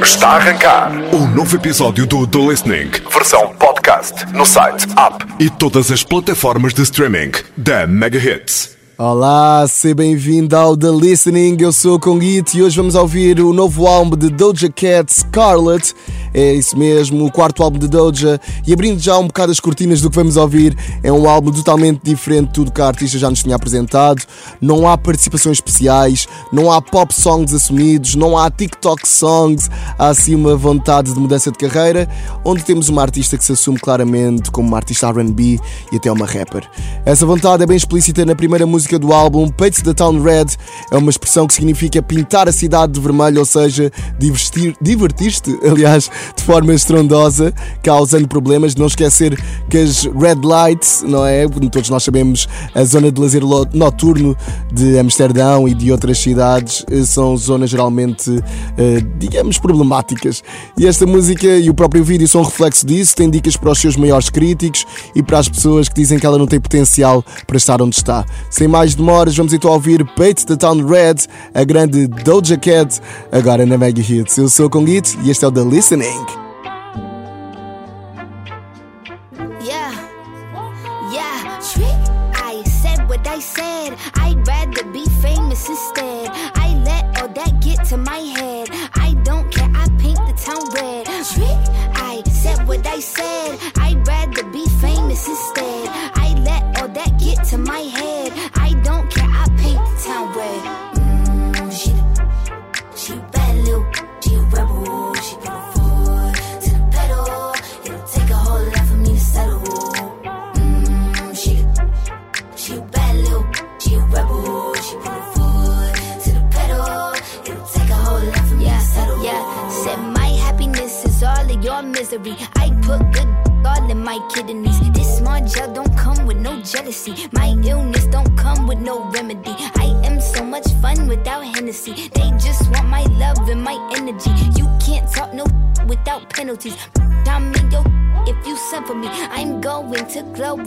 Está a arrancar. Um novo episódio do The Listening, versão podcast, no site, app. E todas as plataformas de streaming da Mega Hits. Olá, seja bem-vindo ao The Listening. Eu sou o Conguito e hoje vamos ouvir o novo álbum de Doja Cat, Scarlet. É isso mesmo, o quarto álbum de Doja. E abrindo já um bocado as cortinas do que vamos ouvir, é um álbum totalmente diferente de tudo que a artista já nos tinha apresentado. Não há participações especiais, não há pop songs assumidos, não há TikTok songs. Há assim uma vontade de mudança de carreira, onde temos uma artista que se assume claramente como uma artista RB e até uma rapper. Essa vontade é bem explícita na primeira música música do álbum Paint the Town Red é uma expressão que significa pintar a cidade de vermelho, ou seja, divertir-te, aliás, de forma estrondosa, causando problemas. Não esquecer que as red lights, não é? Todos nós sabemos, a zona de lazer noturno de Amsterdão e de outras cidades eh, são zonas geralmente, eh, digamos, problemáticas. E esta música e o próprio vídeo são um reflexo disso, tem dicas para os seus maiores críticos e para as pessoas que dizem que ela não tem potencial para estar onde está. Sem mais mais demoras, vamos então ouvir Pate the Town Red, a grande Doja Cat, agora na Mega Hits. Eu sou o Conguito e este é o The Listening. To my head.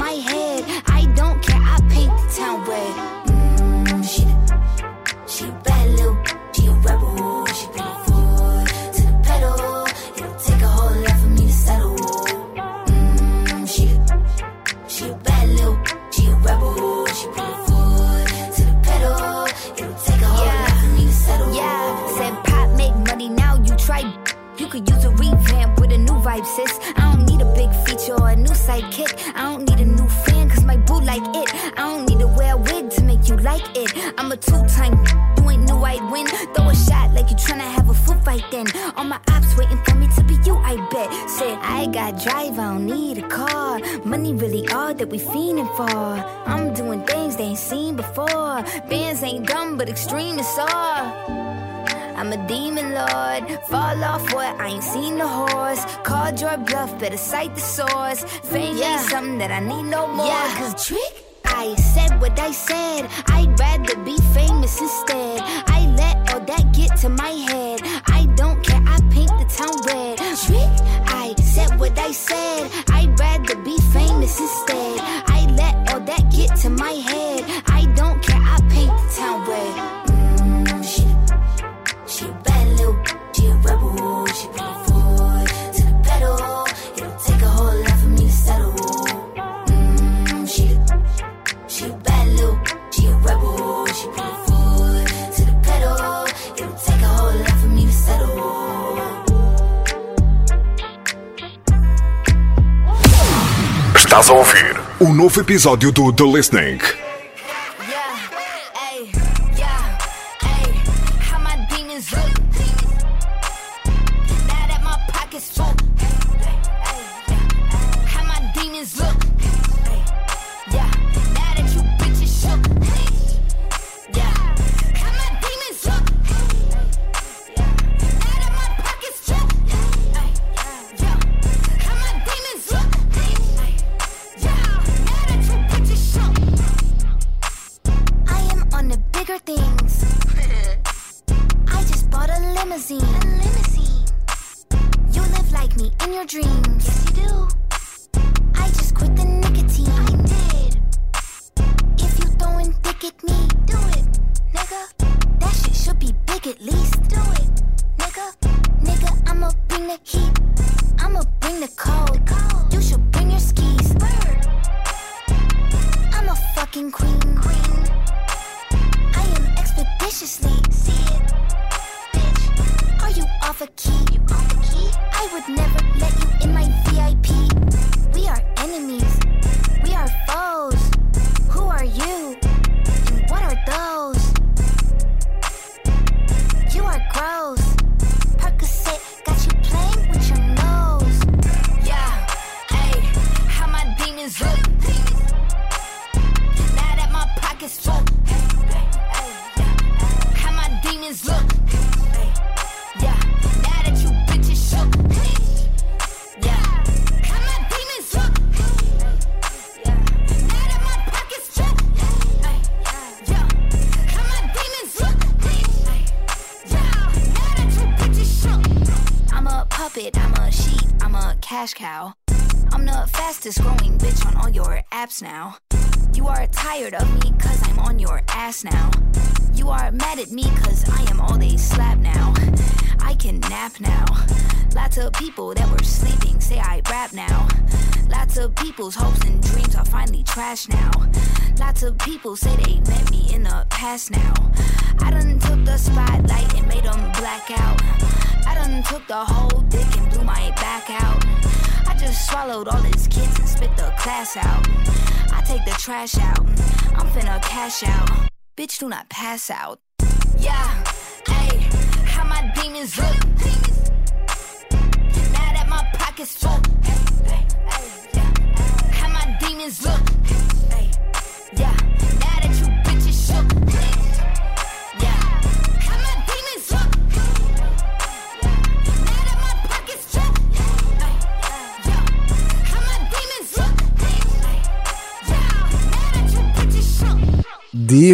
My head. Better cite the source. Fame yeah. ain't something that I need no more. Yeah. Cause trick. I said what I said. Estás a ouvir o novo episódio do The Listening. Of people that were sleeping say I rap now. Lots of people's hopes and dreams are finally trash now. Lots of people say they met me in the past now. I done took the spotlight and made them black out. I done took the whole dick and blew my back out. I just swallowed all his kids and spit the class out. I take the trash out. I'm finna cash out. Bitch, do not pass out. Yeah, hey, how my demons look.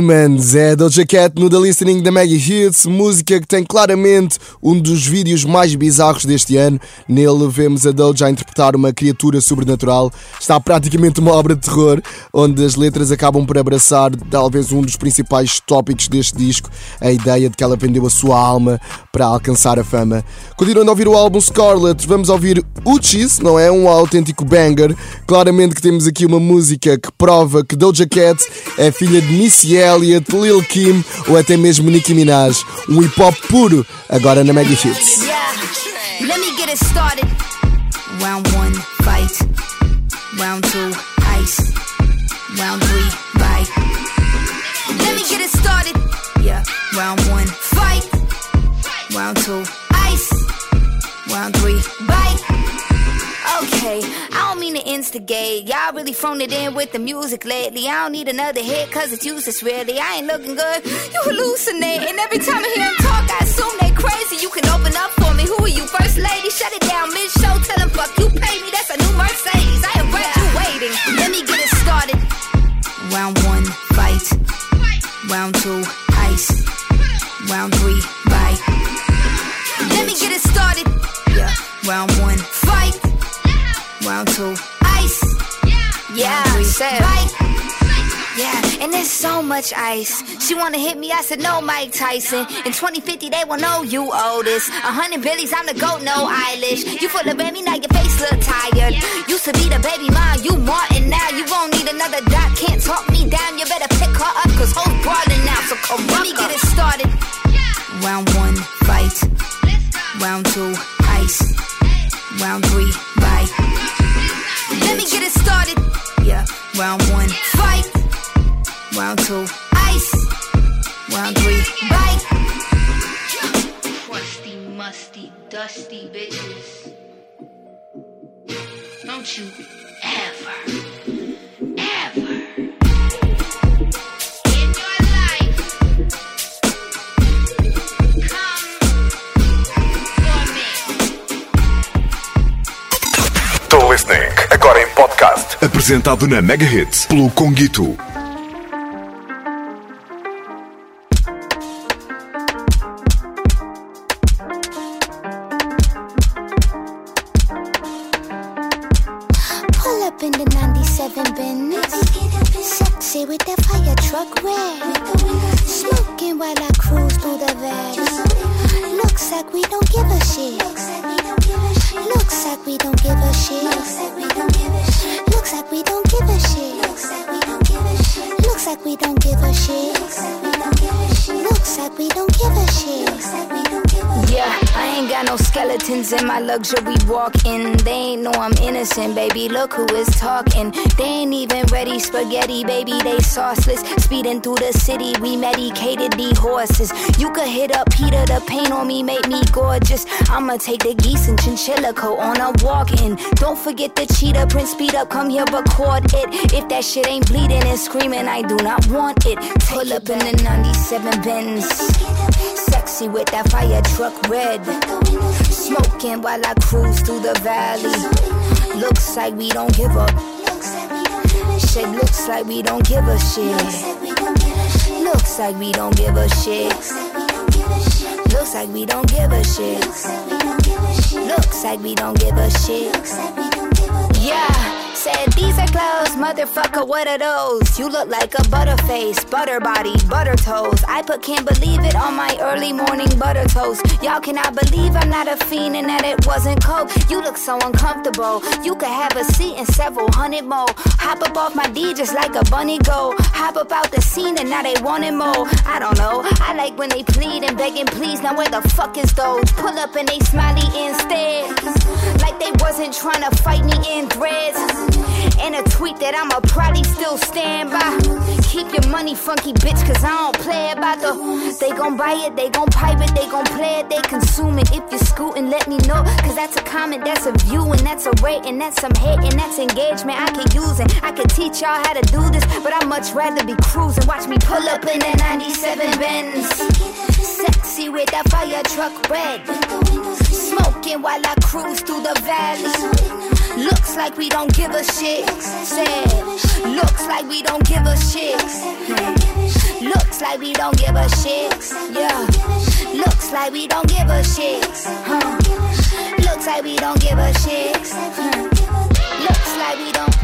Demons é Doja Cat no The Listening da Mega Hits, música que tem claramente um dos vídeos mais bizarros deste ano. Nele vemos a Doja a interpretar uma criatura sobrenatural. Está praticamente uma obra de terror, onde as letras acabam por abraçar talvez um dos principais tópicos deste disco, a ideia de que ela vendeu a sua alma para alcançar a fama. Continuando a ouvir o álbum Scarlet, vamos ouvir Uchis, não é? Um autêntico banger. Claramente que temos aqui uma música que prova que Doja Cat é filha de Missy Elliott, Lil Kim ou até mesmo Nicki Minaj. Um hip hop puro, agora na Mega Hits. Yeah, let me get it started. Round one, fight. Round two, ice. Round three, bite. Okay, I don't mean to instigate. Y'all really thrown it in with the music lately. I don't need another hit cause it's useless really. I ain't looking good. You hallucinate. And every time I hear them talk, I assume they crazy. Ice. She wanna hit me, I said no, Mike Tyson. In 2050, they will know you oldest. A hundred billies, I'm the goat, no eyelash. You full of baby, now your face look tired. Used to be the baby mom, you Martin now. You won't need another dot, can't talk me down. You better pick her up, cause hoes brawling now. So come Let me get it started. Round one, fight. Round two, ice. Round three, bite. Let me get it started. Yeah, round one, fight. Round two, ice. Round three, bite. Crusty, musty, dusty bitches. Don't you ever, ever in your life come for me. The Listening, agora em podcast. Apresentado na Mega Hits pelo Conguito. having been sexy with that fire truck red. Smoking while I cruise through the valley. Looks like we don't give a shit. Looks like we don't give a shit. Looks like we don't give a shit. Looks like we don't give a shit. Looks like we don't give a shit. Looks like we don't give a shit. Looks like we don't give a shit got no skeletons in my luxury walking. They ain't know I'm innocent, baby. Look who is talking. They ain't even ready spaghetti, baby. They sauceless. Speeding through the city, we medicated these horses. You could hit up Peter, the paint on me make me gorgeous. I'ma take the geese and chinchilla coat on a walk in. Don't forget the cheetah print, speed up, come here, record it. If that shit ain't bleeding and screaming, I do not want it. Pull up in the 97 Benz. Sexy with that fire truck red. Smoking while I cruise through the valley. Looks like we don't give up. Shit looks like we don't give a shit. Looks like we don't give a shit. Looks like we don't give a shit. Looks like we don't give a shit. Yeah, said these are clothes, motherfucker, what are those? You look like a butterface, butter body, butter toes. I put can't believe it on my early morning butter toast. Y'all cannot believe I'm not a fiend and that it wasn't coke. You look so uncomfortable. You could have a seat in several hundred more. Hop up off my D just like a bunny go. Hop up out the scene and now they want it more. I don't know. I like when they plead and begging please. Now where the fuck is those? Pull up and they smiley instead. Like they wasn't trying to fight me in threads. And a tweet that I'ma probably still stand by. Keep your money funky, bitch, cause I don't play about the. They gon' buy it, they gon' pipe it, they gon' play it, they consume it. If you're scooting, let me know. Cause that's a comment, that's a view, and that's a rate, and that's some hate, and that's engagement I can use. And I can teach y'all how to do this, but I'd much rather be cruising. Watch me pull up in that 97 Benz. Sexy with that fire truck red. Smoking while I cruise through the valley. Looks like we don't give a shit. Said, looks like we don't give a shit. Looks like we don't give a shit. Yeah. Looks like we don't give a shit. Huh. Looks like we don't give a shit. Looks like we don't.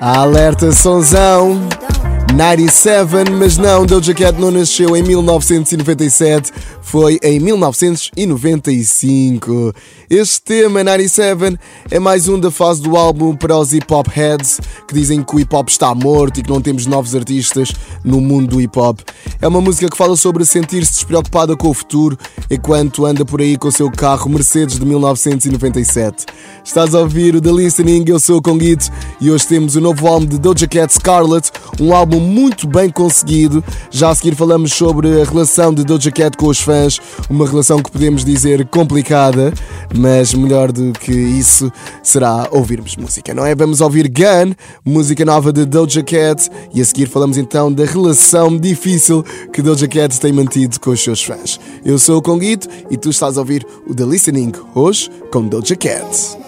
Alerta sonzão. 97, mas não, Doja Cat não nasceu em 1997, foi em 1995. Este tema, 97, é mais um da fase do álbum para os hip hop heads que dizem que o hip hop está morto e que não temos novos artistas no mundo do hip hop. É uma música que fala sobre sentir-se despreocupada com o futuro enquanto anda por aí com o seu carro Mercedes de 1997. Estás a ouvir o The Listening, eu sou o Conguito e hoje temos o novo álbum de Doja Cat Scarlet, um álbum muito bem conseguido. Já a seguir falamos sobre a relação de Doja Cat com os fãs, uma relação que podemos dizer complicada, mas melhor do que isso será ouvirmos música, não é? Vamos ouvir Gun, música nova de Doja Cat, e a seguir falamos então da relação difícil que Doja Cat tem mantido com os seus fãs. Eu sou o Conguito e tu estás a ouvir o The Listening hoje com Doja Cat.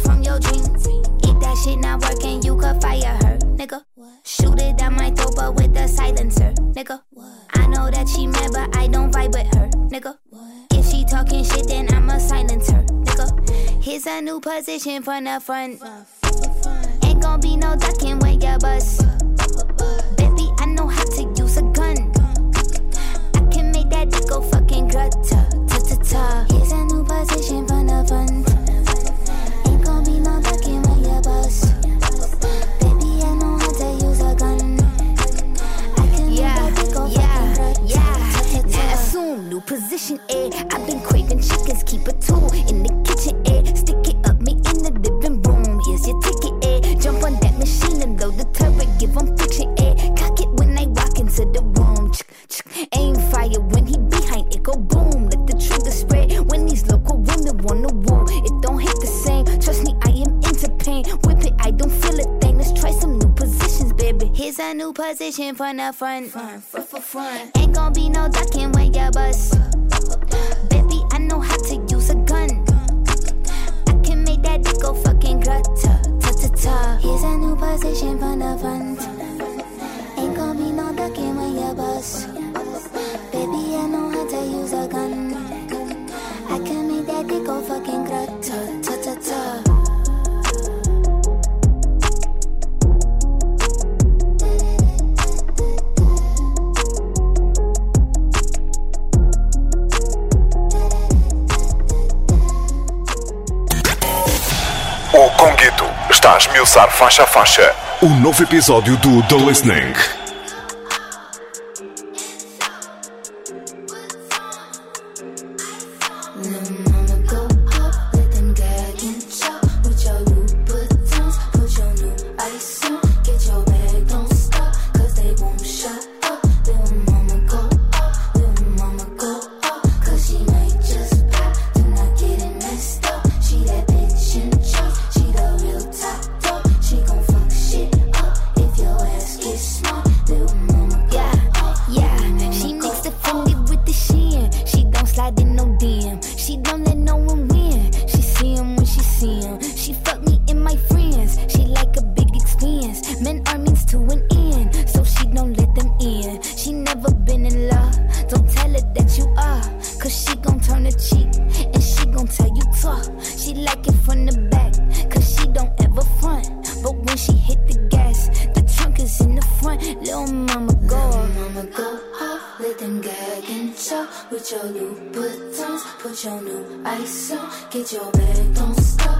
From your dreams. If that shit not working, you could fire her, nigga. Shoot it down my throat, but with a silencer, nigga. I know that she mad, but I don't vibe with her, nigga. If she talking shit, then I'ma silence her, nigga. Here's a new position from the front. Ain't gonna be no ducking when you bust. Baby, I know how to use a gun. I can make that dick go fucking gut. New position from the front. front, front, front, front. Ain't gonna be no ducking when you bust. Esmiuçar faixa a faixa o novo episódio do The Listening. Your Louboutins. Put your new ice on, get your bag, don't stop,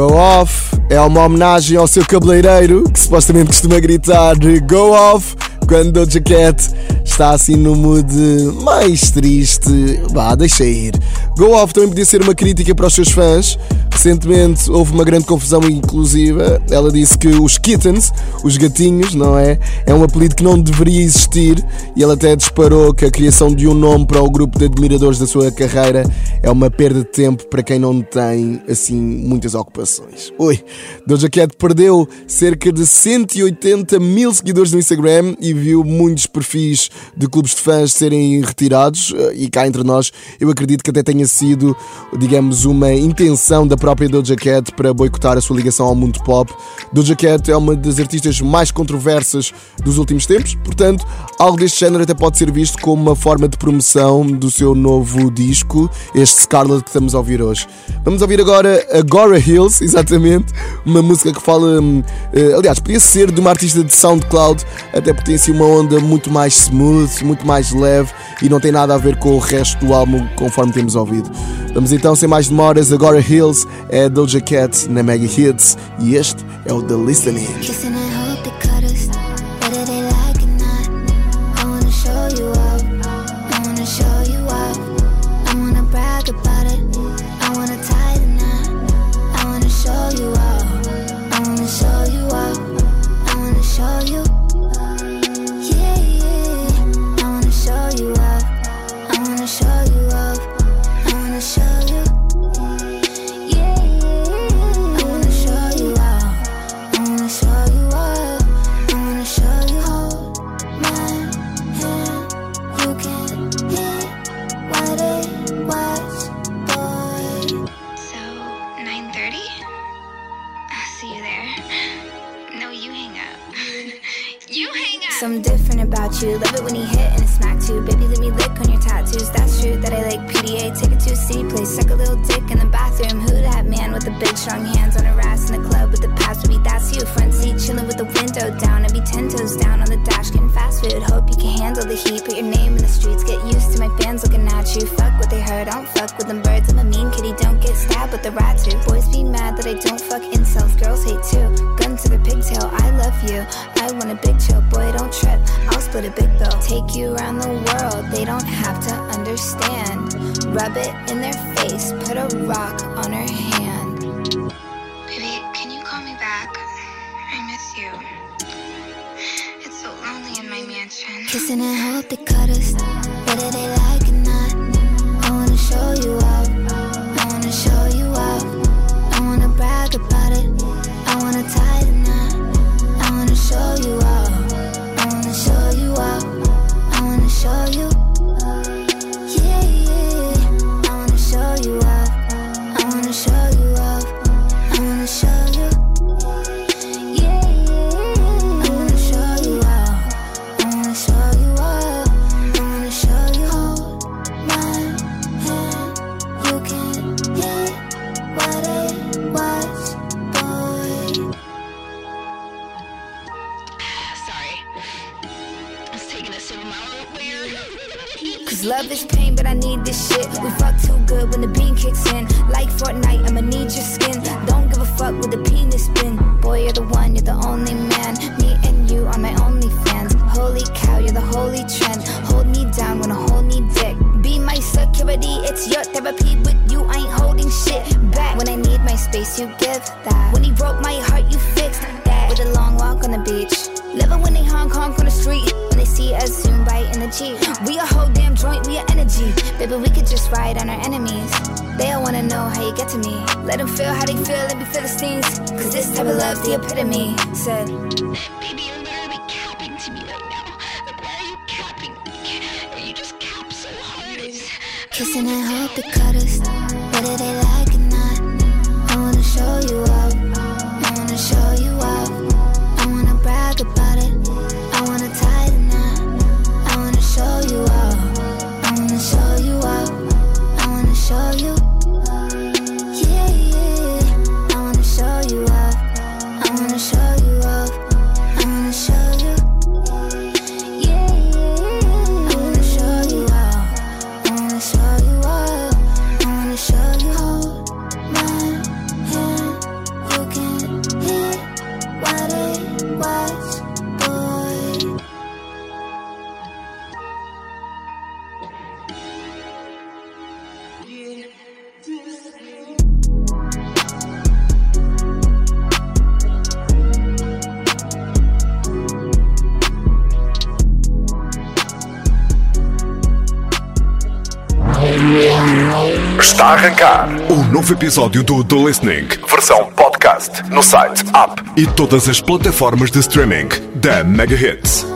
Go Off é uma homenagem ao seu cabeleireiro que supostamente costuma gritar Go Off quando Doja Cat está assim no mood mais triste. Vá, deixa ir. Go Off também podia ser uma crítica para os seus fãs. Recentemente houve uma grande confusão inclusiva. Ela disse que os kittens, os gatinhos, não é? É um apelido que não deveria existir e ela até disparou que a criação de um nome para o grupo de admiradores da sua carreira é uma perda de tempo para quem não tem assim muitas ocupações. Oi, Doja Cat perdeu cerca de 180 mil seguidores no Instagram e viu muitos perfis de clubes de fãs serem retirados e cá entre nós eu acredito que até tenha sido, digamos, uma intenção da própria Doja Cat para boicotar a sua ligação ao mundo pop. Doja Cat é uma das artistas mais controversas dos últimos tempos, portanto, algo deste género até pode ser visto como uma forma de promoção do seu novo disco, este Scarlet que estamos a ouvir hoje. Vamos ouvir agora Agora Hills, exatamente, uma música que fala, hum, eh, aliás, podia ser de uma artista de SoundCloud, até porque tem assim uma onda muito mais smooth, muito mais leve e não tem nada a ver com o resto do álbum conforme temos ouvido. Vamos então, sem mais demoras, Agora Hills é Doja Cat na Mega Hits e este é o The Listening. can't help the cutters, whether they like it or not. I wanna show you. when the bean kicks in. Like Fortnite, I'ma need your skin. they get to me. Let them feel how they feel and be Philistines. Cause this type of love's the epitome. Said, Baby, you're literally capping to me right now. Like, why are you capping me? You just cap so hard. Kissing and hope it cut us. Whether they like novo episódio do The Listening, versão podcast, no site, app e todas as plataformas de streaming da Mega Hits.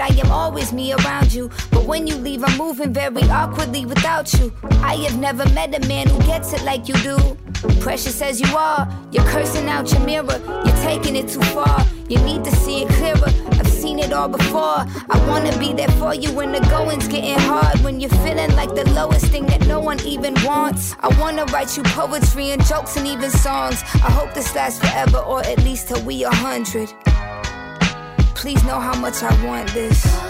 I am always me around you. But when you leave, I'm moving very awkwardly without you. I have never met a man who gets it like you do. Precious as you are, you're cursing out your mirror. You're taking it too far. You need to see it clearer. I've seen it all before. I wanna be there for you when the going's getting hard. When you're feeling like the lowest thing that no one even wants. I wanna write you poetry and jokes and even songs. I hope this lasts forever or at least till we are hundred. Please know how much I want this.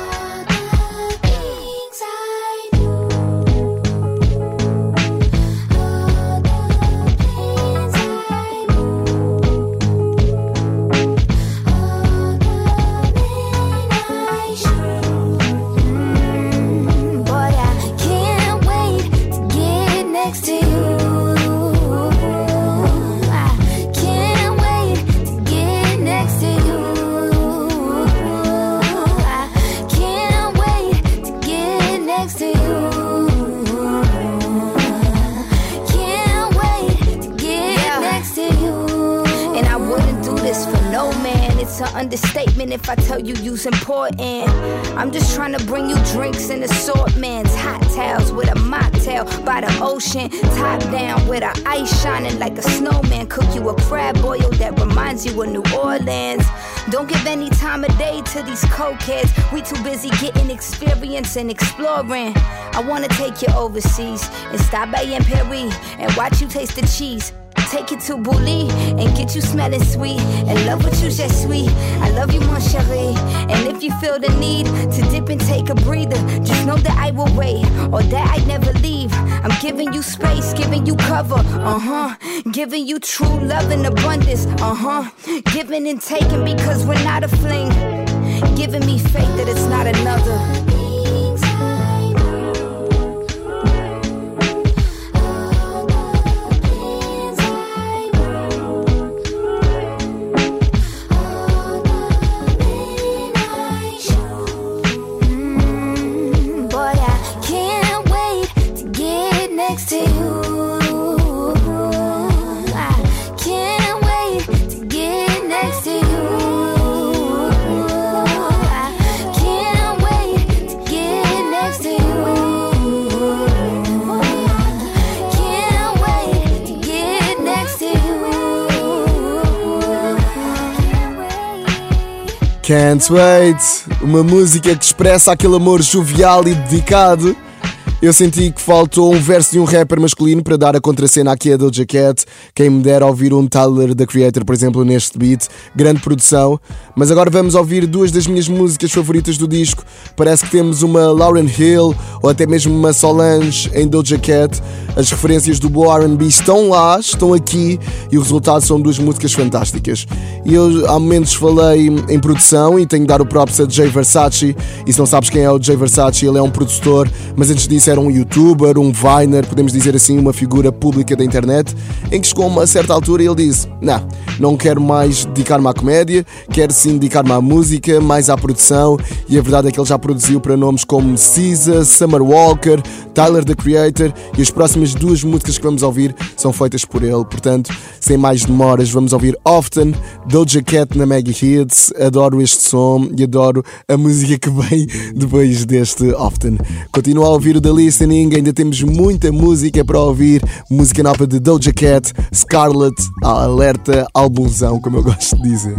Tell important. I'm just trying to bring you drinks and assortments. Hot towels with a mocktail by the ocean. Top down with our ice shining like a snowman. Cook you a crab boil that reminds you of New Orleans. Don't give any time of day to these cokeheads. We too busy getting experience and exploring. I wanna take you overseas and stop by in Paris and watch you taste the cheese. Take you to Bouli and get you smelling sweet. And love with you, just sweet. I love you, mon chéri. And if you feel the need to dip and take a breather, just know that I will wait or that I never leave. I'm giving you space, giving you cover, uh huh. Giving you true love and abundance, uh huh. Giving and taking because we're not a fling. Giving me faith that it's not another. Can't Wait, uma música que expressa aquele amor jovial e dedicado eu senti que faltou um verso de um rapper masculino para dar a contracena aqui a Doja Cat. Quem me dera ouvir um Tyler da Creator, por exemplo, neste beat. Grande produção. Mas agora vamos ouvir duas das minhas músicas favoritas do disco. Parece que temos uma Lauren Hill ou até mesmo uma Solange em Doja Cat. As referências do Boa RB estão lá, estão aqui e o resultado são duas músicas fantásticas. E eu há momentos falei em produção e tenho de dar o props a Jay Versace. E se não sabes quem é o Jay Versace, ele é um produtor, mas antes disso era um youtuber, um viner, podemos dizer assim, uma figura pública da internet, em que chegou a uma certa altura e ele disse: Não, não quero mais dedicar-me à comédia, quero sim dedicar-me à música, mais à produção. E a verdade é que ele já produziu para nomes como Cisa, Summer Walker, Tyler the Creator e as próximas duas músicas que vamos ouvir são feitas por ele. Portanto, sem mais demoras, vamos ouvir Often, Doja Cat na Mega Hits. Adoro este som e adoro a música que vem depois deste Often. Continua a ouvir o The Listening, ainda temos muita música para ouvir. Música nova de Doja Cat, Scarlett, alerta, álbumzão, como eu gosto de dizer.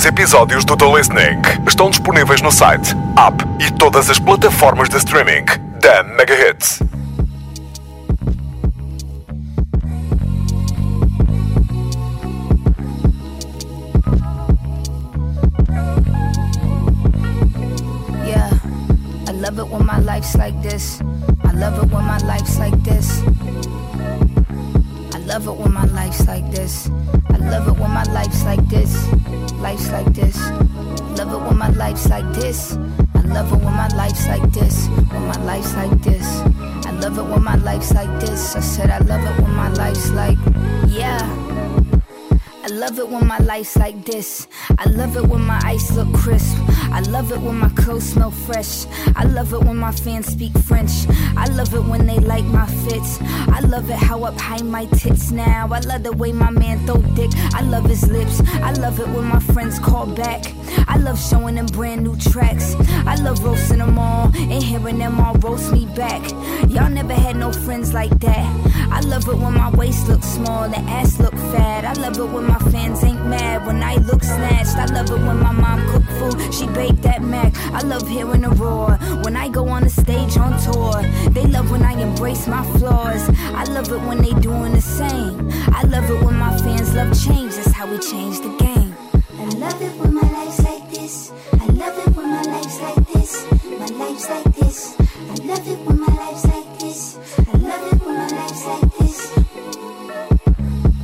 Outros episódios do The Listening estão disponíveis no site, app e todas as plataformas de streaming da Mega Hits. Yeah, I love it when my life's like this. I love it when my life's like this. Life's like this. I love it when my life's like this. When my life's like this. I love it when my life's like this. I said I love it when my life's like, yeah. I love it when my life's like this. I love it when my ice look crisp. I love it when my clothes smell fresh. I love it when my fans speak French. I love it when they like my fits. I love it how up high my tits now. I love the way my man throw dick. I love his lips. I love it when my friends call back. I love showing them brand new tracks. I love roasting them all and hearing them all roast me back. Y'all never had no friends like that. I love it when my waist looks small and ass look fat. I love it when my fans ain't mad when I look snatched. I love it when my mom cook food, she baked that mac. I love hearing a roar when I go on the stage on tour. They love when I embrace my flaws. I love it when they doing the same. I love it when my fans love change. That's how we change the game. I love it when my life's like this. I love it when my life's like this. My life's like this. I love it when my life's like this. I love it when my life's like this.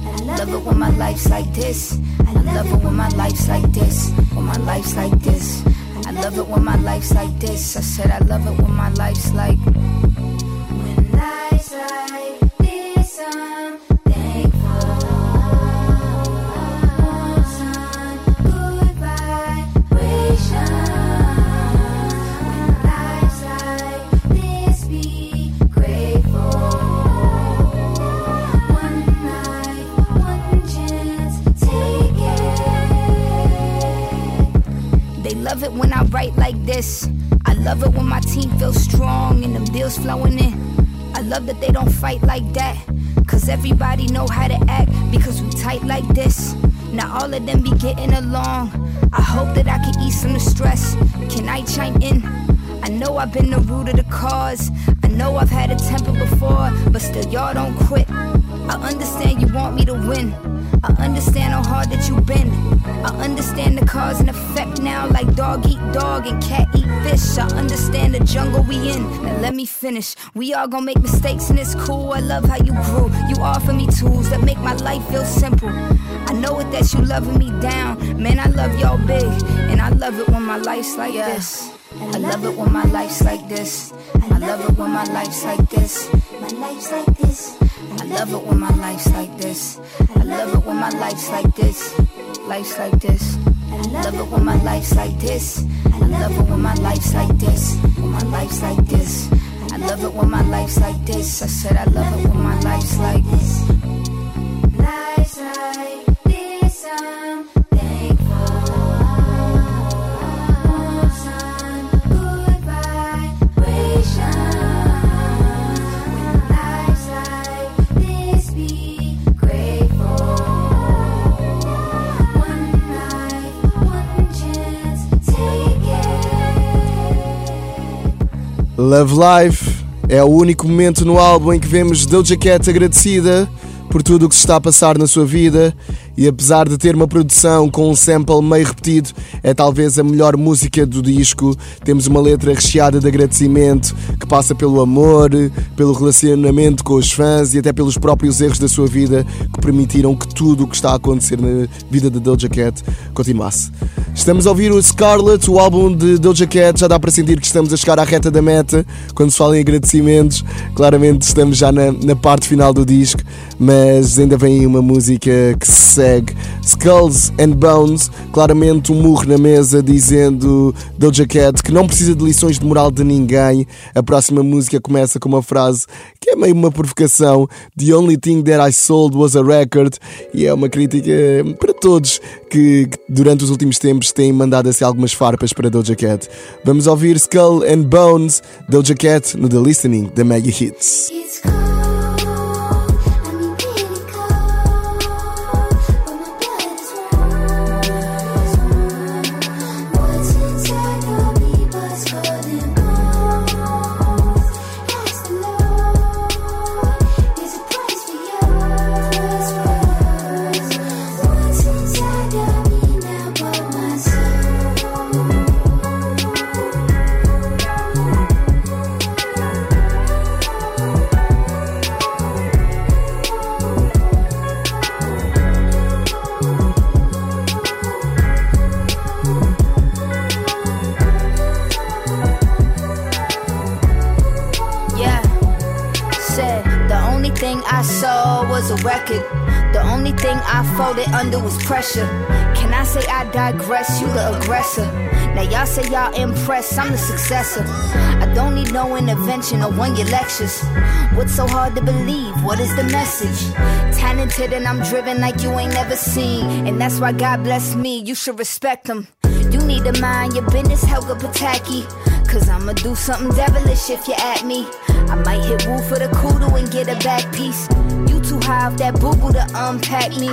I love it when my life's like this. I love it when my life's like this. When my life's like this. I love it when my life's like this. I said I love it when my life's like. Love it when I write like this. I love it when my team feels strong and the bills flowing in. I love that they don't fight like that. Cause everybody know how to act because we tight like this. Now all of them be getting along. I hope that I can ease some of the stress. Can I chime in? I know I've been the root of the cause. I know I've had a temper before, but still y'all don't quit. I understand you want me to win. I understand how hard that you've been. I understand the cause and effect now, like dog eat dog and cat eat fish. I understand the jungle we in. Now let me finish. We all gonna make mistakes and it's cool. I love how you grew. You offer me tools that make my life feel simple. I know it that you loving me down. Man, I love y'all big. And I love it when my life's like this. I love it when my life's like this. I love it when my life's like this. My life's like this. I love it when my life's like this. I love it when my life's like this. Life's like this. I love it when my life's like this. I love it when my life's like this. When my life's like this. I love it when my life's like this. I said I love it when my life's like this. Love Life é o único momento no álbum em que vemos Doja Cat agradecida por tudo o que se está a passar na sua vida e apesar de ter uma produção com um sample meio repetido, é talvez a melhor música do disco. Temos uma letra recheada de agradecimento que passa pelo amor, pelo relacionamento com os fãs e até pelos próprios erros da sua vida que permitiram que tudo o que está a acontecer na vida de Doja Cat continuasse. Estamos a ouvir o Scarlet, o álbum de Doja Cat. Já dá para sentir que estamos a chegar à reta da meta. Quando se fala em agradecimentos, claramente estamos já na, na parte final do disco, mas ainda vem uma música que se segue. Skulls and Bones, claramente um murro na mesa dizendo Doja Cat que não precisa de lições de moral de ninguém. A próxima música começa com uma frase que é meio uma provocação: The only thing that I sold was a record. E é uma crítica para todos que, que durante os últimos tempos têm mandado assim algumas farpas para Doja Cat. Vamos ouvir Skull and Bones, Doja Cat no The Listening da Mega Hits. Record. The only thing I folded under was pressure. Can I say I digress? You the aggressor. Now y'all say y'all impressed, I'm the successor. I don't need no intervention or one your lectures. What's so hard to believe? What is the message? Talented and I'm driven like you ain't never seen. And that's why God bless me, you should respect him. You need to mind your business, Helga Pataki. Cause I'ma do something devilish if you at me. I might hit woo for the kudu and get a back piece. Too high off that boo boo to unpack me.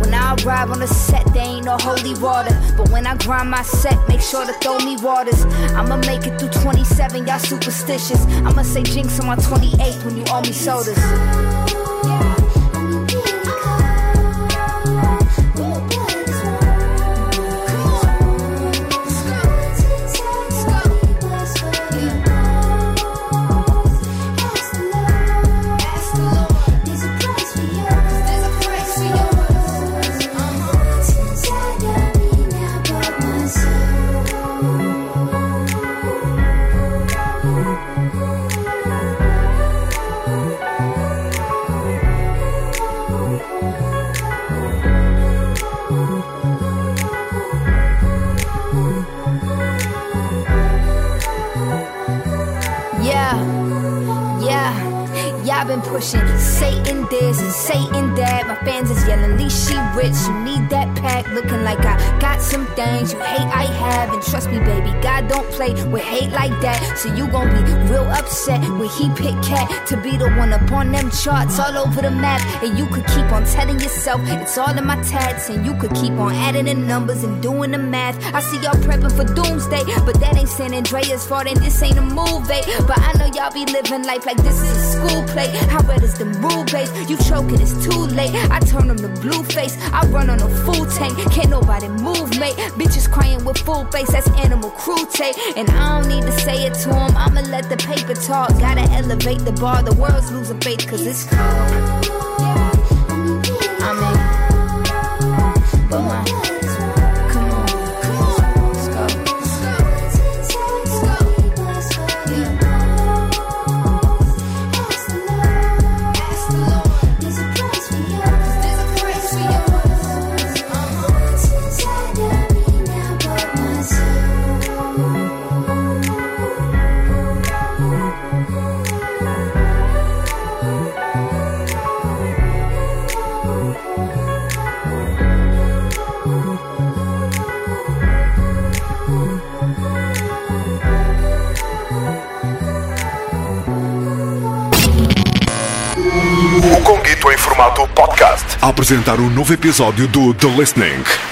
When I arrive on the set, there ain't no holy water. But when I grind my set, make sure to throw me waters. I'ma make it through 27, y'all superstitious. I'ma say jinx on my 28th when you owe me sodas. Pushing Satan this and Satan that. My fans is yelling, least she rich. You need that pack, looking like I got some things you hate I have. And trust me, baby, God don't play with hate like that. So you gon' be real upset when he pick cat to be the one up on them charts all over the map. And you could keep on telling yourself it's all in my tats, and you could keep on adding the numbers and doing the math. I see y'all prepping for doomsday, but that ain't San Andreas fault, and this ain't a movie. But I know y'all be living life like this is a school play. How red is them rule base? You choking, it's too late. I turn them to blue face. I run on a full tank, can't nobody move, mate. Bitches crying with full face, that's animal cruelty. And I don't need to say it to them, I'ma let the paper talk. Gotta elevate the bar, the world's losing faith, cause it's cold. Formato podcast. A apresentar um novo episódio do The Listening.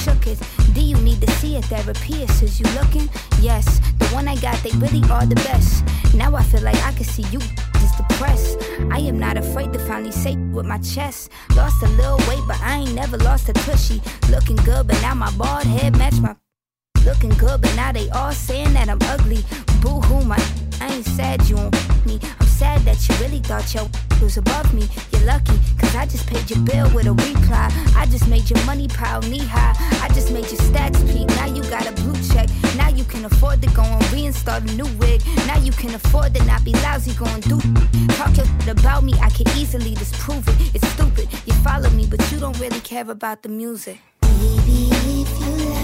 Shook it. D, you need to see a therapist. Is you looking? Yes, the one I got, they really are the best. Now I feel like I can see you just depressed. I am not afraid to finally say with my chest. Lost a little weight, but I ain't never lost a tushy. Looking good, but now my bald head match my Looking good, but now they all saying that I'm ugly. Boo hoo, my I ain't sad you on me. Sad that you really thought your was above me. You're lucky, cause I just paid your bill with a reply. I just made your money pile knee high. I just made your stats peak. Now you got a blue check. Now you can afford to go and reinstall a new wig. Now you can afford to not be lousy going through. Talk your about me, I can easily disprove it. It's stupid. You follow me, but you don't really care about the music. Baby, if you like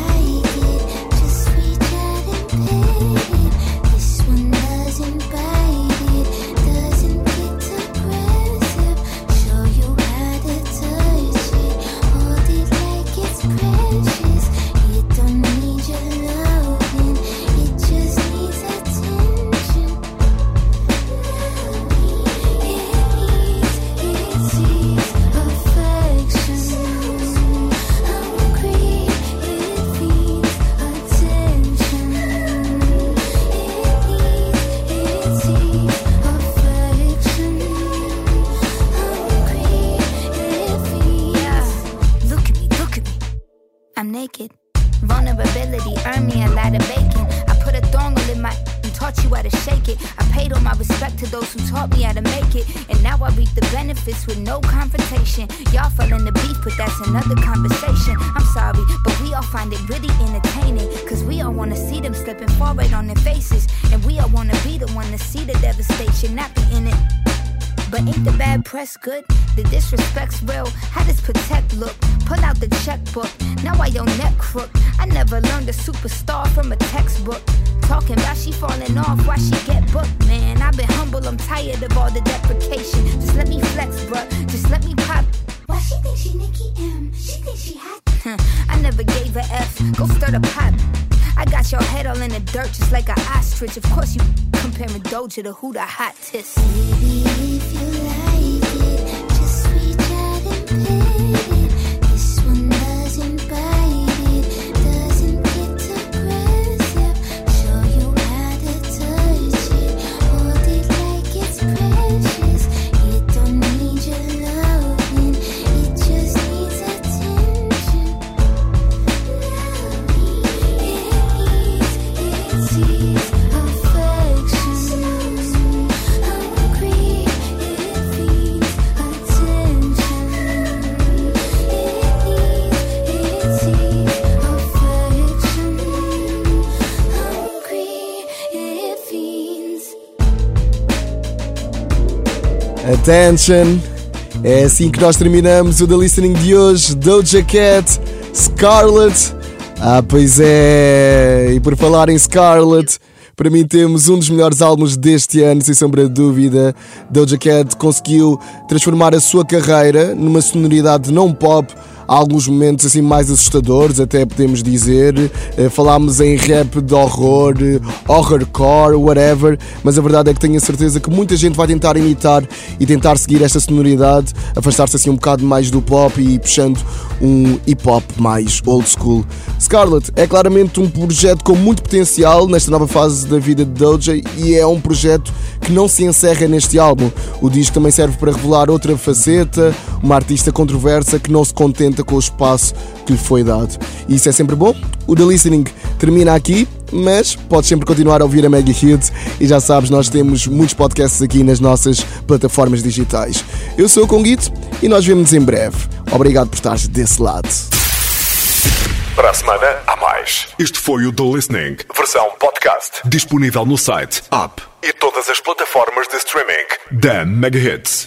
I'm naked. Vulnerability earned me a lot of bacon. I put a thong in my and taught you how to shake it. I paid all my respect to those who taught me how to make it. And now I reap the benefits with no confrontation. Y'all fell in the beef, but that's another conversation. I'm sorry, but we all find it really entertaining. Cause we all wanna see them slipping forward on their faces. And we all wanna be the one to see the devastation, not be in it. But ain't the bad press good? The disrespect's real. How does protect look? Pull out the checkbook. Now why your neck crook? I never learned a superstar from a textbook. Talking about she falling off, why she get booked, man. I've been humble, I'm tired of all the deprecation. Just let me flex, bruh. Just let me pop. Why she think she Nicki M? She think she hot. I never gave a F. Go stir the pot. I got your head all in the dirt just like an ostrich. Of course you comparing Doja to who the hottest. Baby, if you like it, just reach out and pay Attention! É assim que nós terminamos o The Listening de hoje. Doja Cat, Scarlett. Ah, pois é! E por falar em Scarlett, para mim temos um dos melhores álbuns deste ano, sem sombra de dúvida. Doja Cat conseguiu transformar a sua carreira numa sonoridade não pop. Alguns momentos assim mais assustadores, até podemos dizer. Eh, Falámos em rap de horror, eh, horrorcore, whatever, mas a verdade é que tenho a certeza que muita gente vai tentar imitar e tentar seguir esta sonoridade, afastar-se assim um bocado mais do pop e puxando um hip hop mais old school. Scarlett é claramente um projeto com muito potencial nesta nova fase da vida de Doja e é um projeto que não se encerra neste álbum. O disco também serve para revelar outra faceta, uma artista controversa que não se contenta com o espaço que lhe foi dado. E isso é sempre bom. O The Listening termina aqui, mas podes sempre continuar a ouvir a Mega Hits e já sabes, nós temos muitos podcasts aqui nas nossas plataformas digitais. Eu sou o Conguito e nós vemos em breve. Obrigado por estares desse lado. Para a semana, há mais. Este foi o The Listening, versão podcast. Disponível no site, app e todas as plataformas de streaming da Mega Hits.